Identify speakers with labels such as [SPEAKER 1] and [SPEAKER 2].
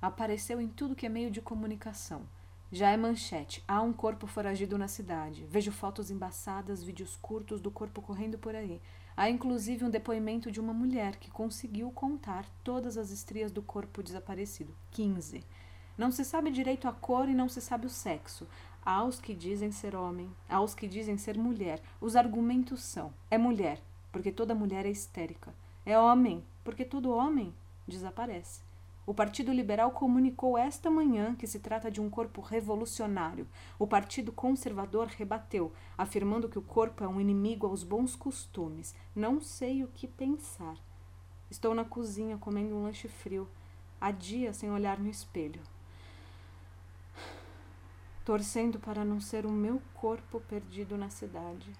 [SPEAKER 1] Apareceu em tudo que é meio de comunicação. Já é manchete. Há um corpo foragido na cidade. Vejo fotos embaçadas, vídeos curtos do corpo correndo por aí. Há inclusive um depoimento de uma mulher que conseguiu contar todas as estrias do corpo desaparecido. 15. Não se sabe direito a cor e não se sabe o sexo. Há os que dizem ser homem, há os que dizem ser mulher. Os argumentos são: é mulher, porque toda mulher é histérica. É homem, porque todo homem desaparece. O Partido Liberal comunicou esta manhã que se trata de um corpo revolucionário. O Partido Conservador rebateu, afirmando que o corpo é um inimigo aos bons costumes. Não sei o que pensar. Estou na cozinha comendo um lanche frio, há dias sem olhar no espelho. Torcendo para não ser o meu corpo perdido na cidade.